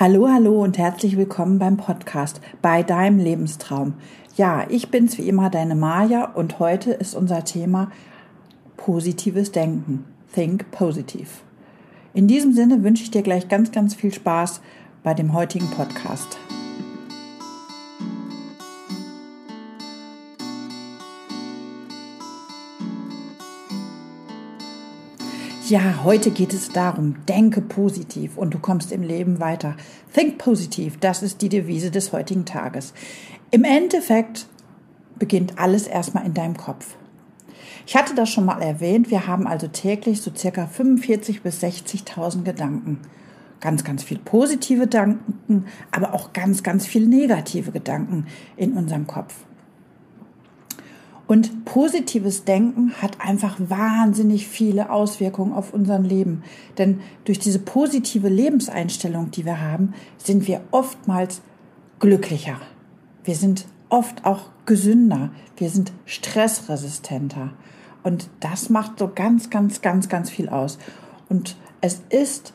Hallo, hallo und herzlich willkommen beim Podcast bei deinem Lebenstraum. Ja, ich bin's wie immer, deine Maja und heute ist unser Thema positives Denken. Think positive. In diesem Sinne wünsche ich dir gleich ganz, ganz viel Spaß bei dem heutigen Podcast. Ja, heute geht es darum, denke positiv und du kommst im Leben weiter. Think positiv, das ist die Devise des heutigen Tages. Im Endeffekt beginnt alles erstmal in deinem Kopf. Ich hatte das schon mal erwähnt, wir haben also täglich so circa 45 bis 60.000 Gedanken. Ganz, ganz viel positive Gedanken, aber auch ganz, ganz viel negative Gedanken in unserem Kopf. Und positives Denken hat einfach wahnsinnig viele Auswirkungen auf unser Leben. Denn durch diese positive Lebenseinstellung, die wir haben, sind wir oftmals glücklicher. Wir sind oft auch gesünder. Wir sind stressresistenter. Und das macht so ganz, ganz, ganz, ganz viel aus. Und es ist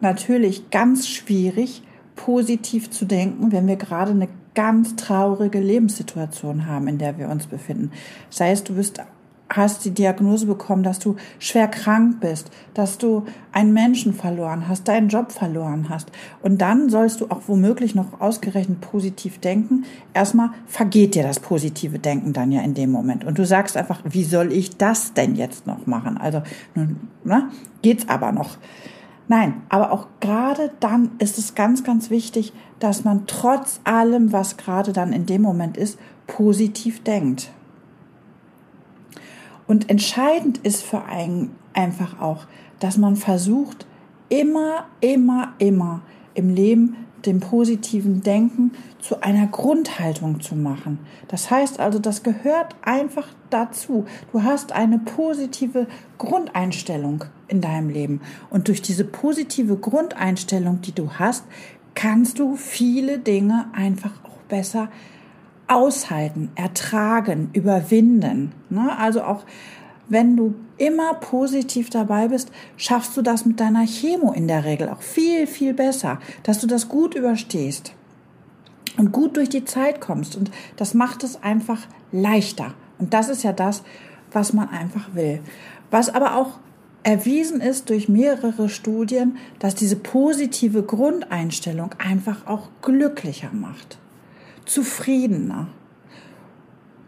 natürlich ganz schwierig, positiv zu denken, wenn wir gerade eine ganz traurige Lebenssituation haben, in der wir uns befinden. Sei es, du bist hast die Diagnose bekommen, dass du schwer krank bist, dass du einen Menschen verloren hast, deinen Job verloren hast. Und dann sollst du auch womöglich noch ausgerechnet positiv denken. Erstmal vergeht dir das positive Denken dann ja in dem Moment. Und du sagst einfach, wie soll ich das denn jetzt noch machen? Also, nun, na, geht's aber noch. Nein, aber auch gerade dann ist es ganz, ganz wichtig, dass man trotz allem, was gerade dann in dem Moment ist, positiv denkt. Und entscheidend ist für einen einfach auch, dass man versucht, immer, immer, immer im Leben dem positiven Denken zu einer Grundhaltung zu machen. Das heißt also, das gehört einfach dazu. Du hast eine positive Grundeinstellung in deinem Leben. Und durch diese positive Grundeinstellung, die du hast, kannst du viele Dinge einfach auch besser aushalten, ertragen, überwinden. Ne? Also auch wenn du immer positiv dabei bist, schaffst du das mit deiner Chemo in der Regel auch viel, viel besser, dass du das gut überstehst und gut durch die Zeit kommst. Und das macht es einfach leichter. Und das ist ja das, was man einfach will. Was aber auch erwiesen ist durch mehrere Studien, dass diese positive Grundeinstellung einfach auch glücklicher macht, zufriedener.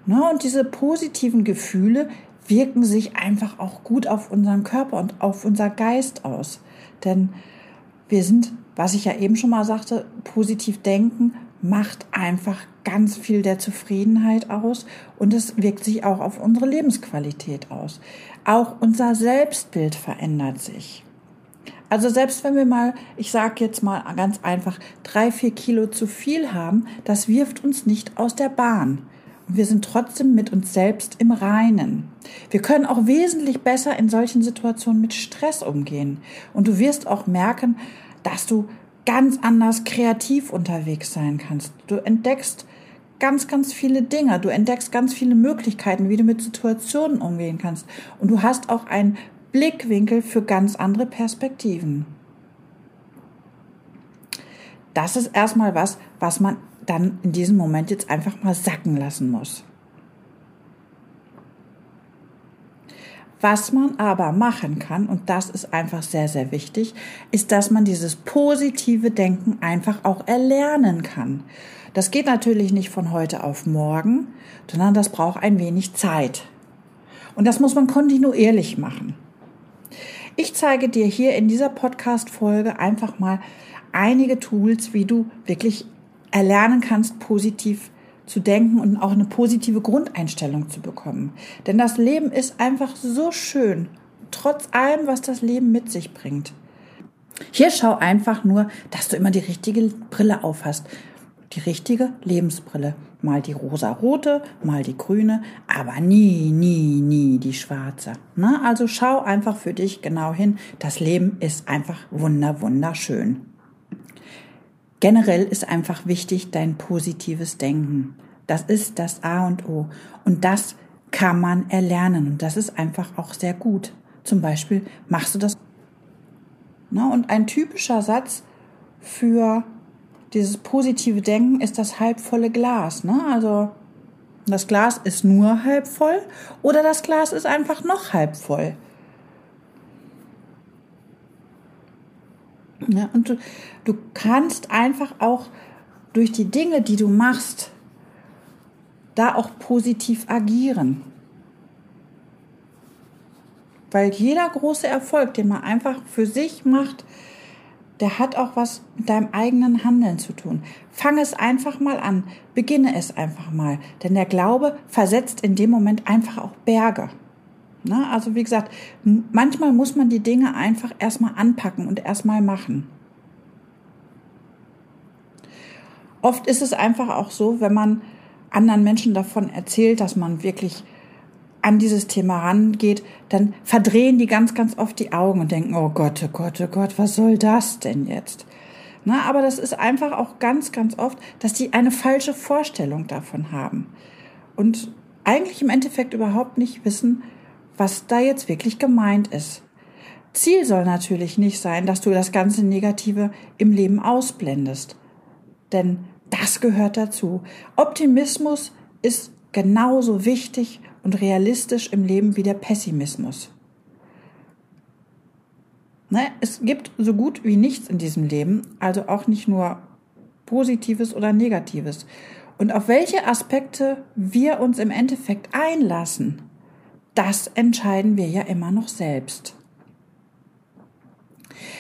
Ne? Und diese positiven Gefühle wirken sich einfach auch gut auf unseren Körper und auf unser Geist aus. Denn wir sind, was ich ja eben schon mal sagte, positiv denken macht einfach ganz viel der Zufriedenheit aus und es wirkt sich auch auf unsere Lebensqualität aus. Auch unser Selbstbild verändert sich. Also selbst wenn wir mal, ich sage jetzt mal ganz einfach, drei, vier Kilo zu viel haben, das wirft uns nicht aus der Bahn. Wir sind trotzdem mit uns selbst im Reinen. Wir können auch wesentlich besser in solchen Situationen mit Stress umgehen. Und du wirst auch merken, dass du ganz anders kreativ unterwegs sein kannst. Du entdeckst ganz, ganz viele Dinge. Du entdeckst ganz viele Möglichkeiten, wie du mit Situationen umgehen kannst. Und du hast auch einen Blickwinkel für ganz andere Perspektiven. Das ist erstmal was, was man dann in diesem Moment jetzt einfach mal sacken lassen muss. Was man aber machen kann, und das ist einfach sehr, sehr wichtig, ist, dass man dieses positive Denken einfach auch erlernen kann. Das geht natürlich nicht von heute auf morgen, sondern das braucht ein wenig Zeit. Und das muss man kontinuierlich machen. Ich zeige dir hier in dieser Podcast-Folge einfach mal einige Tools, wie du wirklich erlernen kannst, positiv zu denken und auch eine positive Grundeinstellung zu bekommen. Denn das Leben ist einfach so schön, trotz allem, was das Leben mit sich bringt. Hier schau einfach nur, dass du immer die richtige Brille aufhast. Die richtige Lebensbrille. Mal die rosa-rote, mal die grüne, aber nie, nie, nie die schwarze. Na, also schau einfach für dich genau hin. Das Leben ist einfach wunder, wunderschön. Generell ist einfach wichtig dein positives Denken. Das ist das A und O. Und das kann man erlernen. Und das ist einfach auch sehr gut. Zum Beispiel machst du das. Na, und ein typischer Satz, für dieses positive Denken ist das halbvolle Glas. Ne? Also das Glas ist nur halb voll oder das Glas ist einfach noch halb voll. Ja, und du, du kannst einfach auch durch die Dinge, die du machst, da auch positiv agieren. Weil jeder große Erfolg, den man einfach für sich macht, der hat auch was mit deinem eigenen Handeln zu tun. Fang es einfach mal an, beginne es einfach mal, denn der Glaube versetzt in dem Moment einfach auch Berge. Na, also wie gesagt, manchmal muss man die Dinge einfach erstmal anpacken und erstmal machen. Oft ist es einfach auch so, wenn man anderen Menschen davon erzählt, dass man wirklich an dieses Thema rangeht, dann verdrehen die ganz, ganz oft die Augen und denken, oh Gott, oh Gott, oh Gott, was soll das denn jetzt? Na, aber das ist einfach auch ganz, ganz oft, dass die eine falsche Vorstellung davon haben und eigentlich im Endeffekt überhaupt nicht wissen, was da jetzt wirklich gemeint ist. Ziel soll natürlich nicht sein, dass du das ganze Negative im Leben ausblendest. Denn das gehört dazu. Optimismus ist genauso wichtig und realistisch im Leben wie der Pessimismus. Ne, es gibt so gut wie nichts in diesem Leben, also auch nicht nur Positives oder Negatives. Und auf welche Aspekte wir uns im Endeffekt einlassen, das entscheiden wir ja immer noch selbst.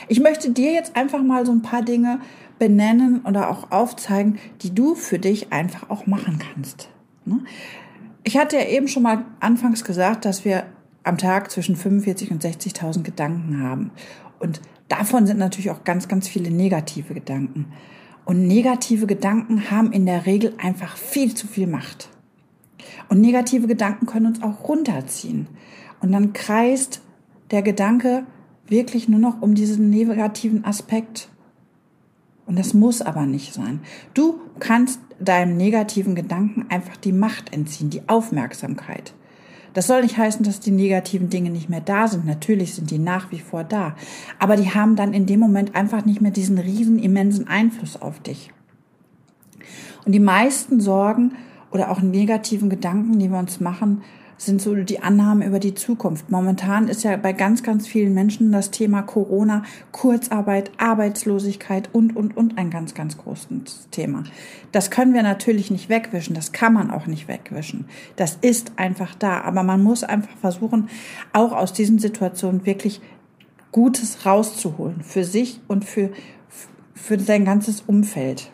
Ich möchte dir jetzt einfach mal so ein paar Dinge benennen oder auch aufzeigen, die du für dich einfach auch machen kannst. Ne? Ich hatte ja eben schon mal anfangs gesagt, dass wir am Tag zwischen 45 und 60.000 Gedanken haben. Und davon sind natürlich auch ganz, ganz viele negative Gedanken. Und negative Gedanken haben in der Regel einfach viel zu viel Macht. Und negative Gedanken können uns auch runterziehen. Und dann kreist der Gedanke wirklich nur noch um diesen negativen Aspekt. Und das muss aber nicht sein. Du kannst deinem negativen Gedanken einfach die Macht entziehen, die Aufmerksamkeit. Das soll nicht heißen, dass die negativen Dinge nicht mehr da sind. Natürlich sind die nach wie vor da. Aber die haben dann in dem Moment einfach nicht mehr diesen riesen, immensen Einfluss auf dich. Und die meisten Sorgen oder auch negativen Gedanken, die wir uns machen, sind so die Annahmen über die Zukunft. Momentan ist ja bei ganz, ganz vielen Menschen das Thema Corona, Kurzarbeit, Arbeitslosigkeit und, und, und ein ganz, ganz großes Thema. Das können wir natürlich nicht wegwischen. Das kann man auch nicht wegwischen. Das ist einfach da. Aber man muss einfach versuchen, auch aus diesen Situationen wirklich Gutes rauszuholen. Für sich und für, für sein ganzes Umfeld.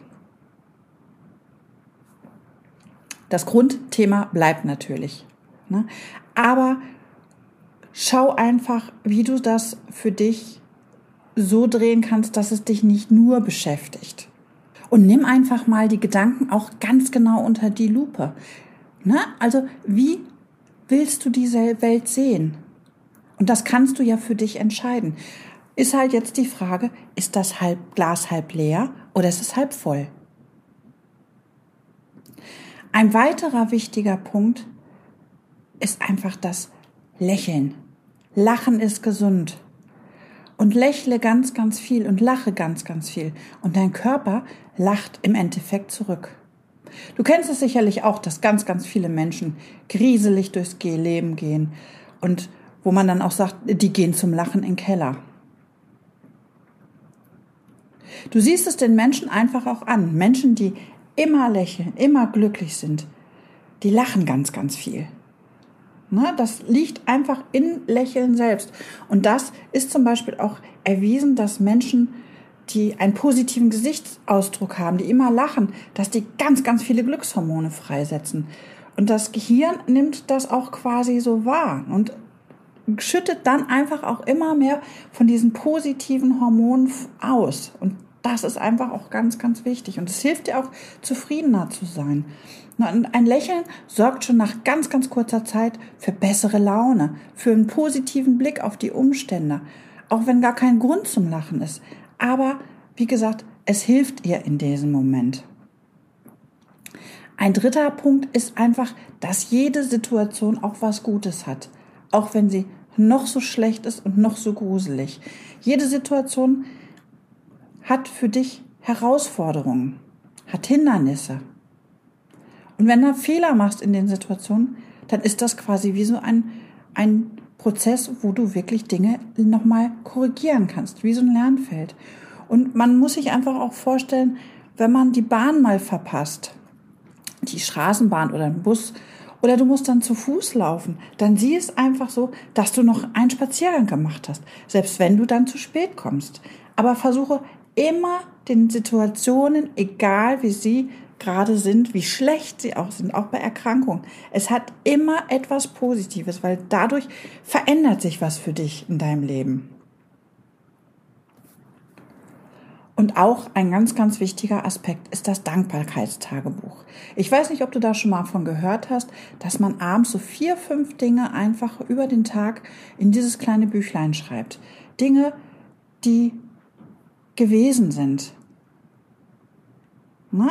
Das Grundthema bleibt natürlich. Ne? Aber schau einfach, wie du das für dich so drehen kannst, dass es dich nicht nur beschäftigt. Und nimm einfach mal die Gedanken auch ganz genau unter die Lupe. Ne? Also, wie willst du diese Welt sehen? Und das kannst du ja für dich entscheiden. Ist halt jetzt die Frage, ist das halb, Glas halb leer oder ist es halb voll? Ein weiterer wichtiger Punkt ist einfach das Lächeln. Lachen ist gesund. Und lächle ganz, ganz viel und lache ganz, ganz viel. Und dein Körper lacht im Endeffekt zurück. Du kennst es sicherlich auch, dass ganz, ganz viele Menschen grieselig durchs Leben gehen und wo man dann auch sagt, die gehen zum Lachen in den Keller. Du siehst es den Menschen einfach auch an. Menschen, die immer lächeln, immer glücklich sind, die lachen ganz, ganz viel. Ne? Das liegt einfach in Lächeln selbst. Und das ist zum Beispiel auch erwiesen, dass Menschen, die einen positiven Gesichtsausdruck haben, die immer lachen, dass die ganz, ganz viele Glückshormone freisetzen. Und das Gehirn nimmt das auch quasi so wahr und schüttet dann einfach auch immer mehr von diesen positiven Hormonen aus. Und das ist einfach auch ganz, ganz wichtig. Und es hilft dir auch, zufriedener zu sein. Ein Lächeln sorgt schon nach ganz, ganz kurzer Zeit für bessere Laune, für einen positiven Blick auf die Umstände, auch wenn gar kein Grund zum Lachen ist. Aber wie gesagt, es hilft ihr in diesem Moment. Ein dritter Punkt ist einfach, dass jede Situation auch was Gutes hat, auch wenn sie noch so schlecht ist und noch so gruselig. Jede Situation hat für dich Herausforderungen, hat Hindernisse. Und wenn du Fehler machst in den Situationen, dann ist das quasi wie so ein, ein Prozess, wo du wirklich Dinge nochmal korrigieren kannst, wie so ein Lernfeld. Und man muss sich einfach auch vorstellen, wenn man die Bahn mal verpasst, die Straßenbahn oder einen Bus, oder du musst dann zu Fuß laufen, dann sieh es einfach so, dass du noch einen Spaziergang gemacht hast, selbst wenn du dann zu spät kommst. Aber versuche immer den Situationen, egal wie sie gerade sind, wie schlecht sie auch sind, auch bei Erkrankungen. Es hat immer etwas Positives, weil dadurch verändert sich was für dich in deinem Leben. Und auch ein ganz, ganz wichtiger Aspekt ist das Dankbarkeitstagebuch. Ich weiß nicht, ob du da schon mal von gehört hast, dass man abends so vier, fünf Dinge einfach über den Tag in dieses kleine Büchlein schreibt. Dinge, die gewesen sind.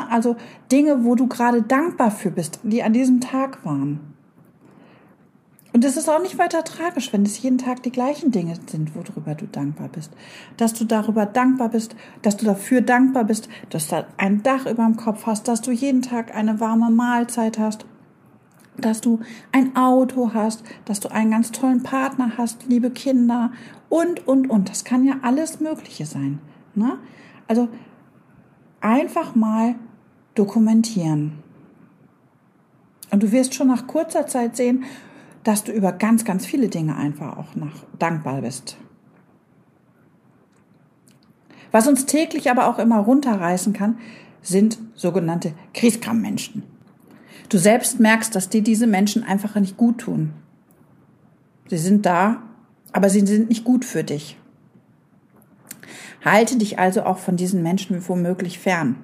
Also Dinge, wo du gerade dankbar für bist, die an diesem Tag waren. Und es ist auch nicht weiter tragisch, wenn es jeden Tag die gleichen Dinge sind, worüber du dankbar bist. Dass du darüber dankbar bist, dass du dafür dankbar bist, dass du ein Dach über dem Kopf hast, dass du jeden Tag eine warme Mahlzeit hast, dass du ein Auto hast, dass du einen ganz tollen Partner hast, liebe Kinder und, und, und. Das kann ja alles Mögliche sein. Ne? Also einfach mal dokumentieren. Und du wirst schon nach kurzer Zeit sehen, dass du über ganz, ganz viele Dinge einfach auch nach dankbar bist. Was uns täglich aber auch immer runterreißen kann, sind sogenannte Kriegskram-Menschen. Du selbst merkst, dass dir diese Menschen einfach nicht gut tun. Sie sind da, aber sie sind nicht gut für dich. Halte dich also auch von diesen Menschen womöglich fern.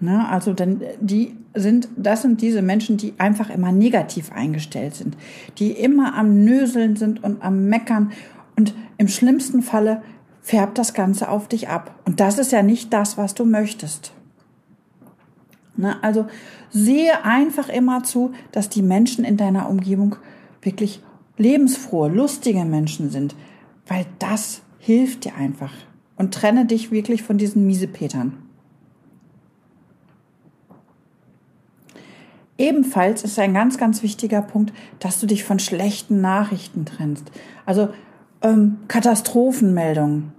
Ne? Also denn die sind, das sind diese Menschen, die einfach immer negativ eingestellt sind, die immer am Nöseln sind und am Meckern und im schlimmsten Falle färbt das Ganze auf dich ab. Und das ist ja nicht das, was du möchtest. Ne? Also sehe einfach immer zu, dass die Menschen in deiner Umgebung wirklich lebensfrohe, lustige Menschen sind, weil das hilft dir einfach und trenne dich wirklich von diesen Miesepetern. Ebenfalls ist ein ganz, ganz wichtiger Punkt, dass du dich von schlechten Nachrichten trennst. Also ähm, Katastrophenmeldungen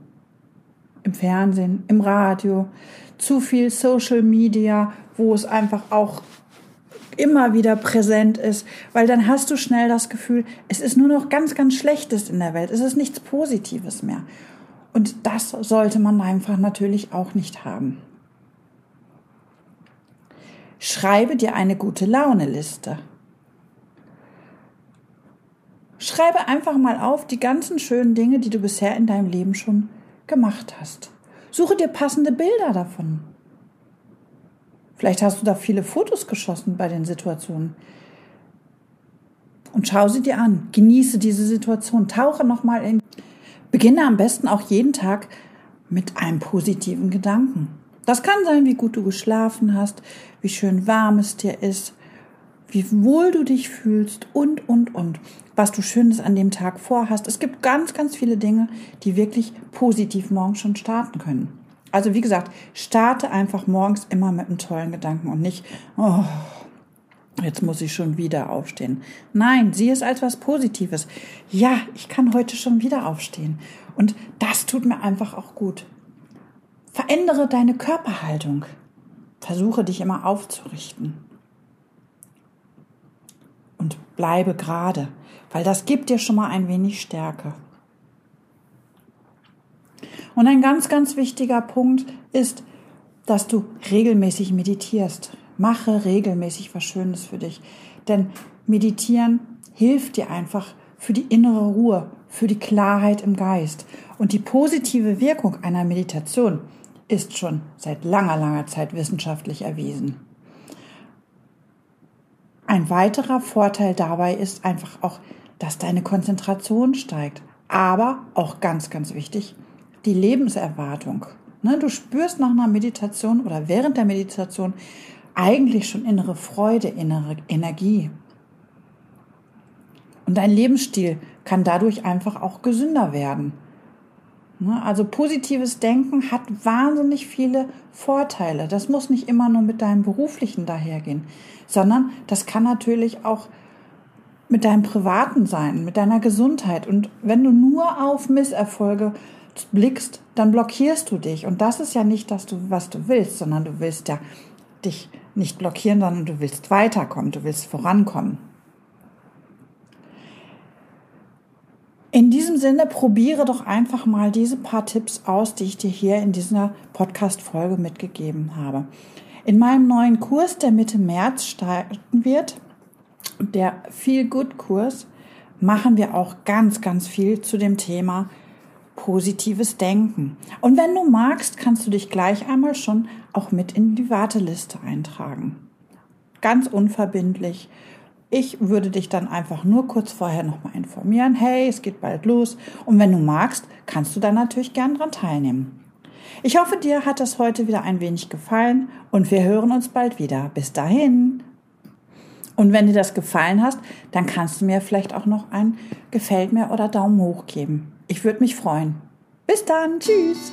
im Fernsehen, im Radio, zu viel Social Media, wo es einfach auch immer wieder präsent ist, weil dann hast du schnell das Gefühl, es ist nur noch ganz, ganz Schlechtes in der Welt, es ist nichts Positives mehr. Und das sollte man einfach natürlich auch nicht haben. Schreibe dir eine gute Laune-Liste. Schreibe einfach mal auf die ganzen schönen Dinge, die du bisher in deinem Leben schon gemacht hast. Suche dir passende Bilder davon. Vielleicht hast du da viele Fotos geschossen bei den Situationen. Und schau sie dir an. Genieße diese Situation. Tauche nochmal in. Beginne am besten auch jeden Tag mit einem positiven Gedanken. Das kann sein, wie gut du geschlafen hast, wie schön warm es dir ist, wie wohl du dich fühlst und, und, und. Was du Schönes an dem Tag vorhast. Es gibt ganz, ganz viele Dinge, die wirklich positiv morgens schon starten können. Also wie gesagt, starte einfach morgens immer mit einem tollen Gedanken und nicht, oh, jetzt muss ich schon wieder aufstehen. Nein, sieh es als was Positives. Ja, ich kann heute schon wieder aufstehen. Und das tut mir einfach auch gut. Verändere deine Körperhaltung. Versuche dich immer aufzurichten. Und bleibe gerade, weil das gibt dir schon mal ein wenig Stärke. Und ein ganz, ganz wichtiger Punkt ist, dass du regelmäßig meditierst. Mache regelmäßig was Schönes für dich. Denn meditieren hilft dir einfach für die innere Ruhe, für die Klarheit im Geist. Und die positive Wirkung einer Meditation ist schon seit langer, langer Zeit wissenschaftlich erwiesen. Ein weiterer Vorteil dabei ist einfach auch, dass deine Konzentration steigt. Aber auch ganz, ganz wichtig, die Lebenserwartung. Ne, du spürst nach einer Meditation oder während der Meditation eigentlich schon innere Freude, innere Energie. Und dein Lebensstil kann dadurch einfach auch gesünder werden. Ne? Also positives Denken hat wahnsinnig viele Vorteile. Das muss nicht immer nur mit deinem beruflichen dahergehen, sondern das kann natürlich auch mit deinem privaten sein, mit deiner Gesundheit. Und wenn du nur auf Misserfolge blickst, dann blockierst du dich. Und das ist ja nicht das, was du willst, sondern du willst ja dich nicht blockieren, sondern du willst weiterkommen, du willst vorankommen. In diesem Sinne, probiere doch einfach mal diese paar Tipps aus, die ich dir hier in dieser Podcast-Folge mitgegeben habe. In meinem neuen Kurs, der Mitte März starten wird, der Feel Good Kurs, machen wir auch ganz, ganz viel zu dem Thema positives Denken. Und wenn du magst, kannst du dich gleich einmal schon auch mit in die Warteliste eintragen. Ganz unverbindlich ich würde dich dann einfach nur kurz vorher nochmal informieren, hey, es geht bald los. Und wenn du magst, kannst du dann natürlich gern dran teilnehmen. Ich hoffe, dir hat das heute wieder ein wenig gefallen und wir hören uns bald wieder. Bis dahin. Und wenn dir das gefallen hast, dann kannst du mir vielleicht auch noch ein Gefällt mir oder Daumen hoch geben. Ich würde mich freuen. Bis dann. Tschüss.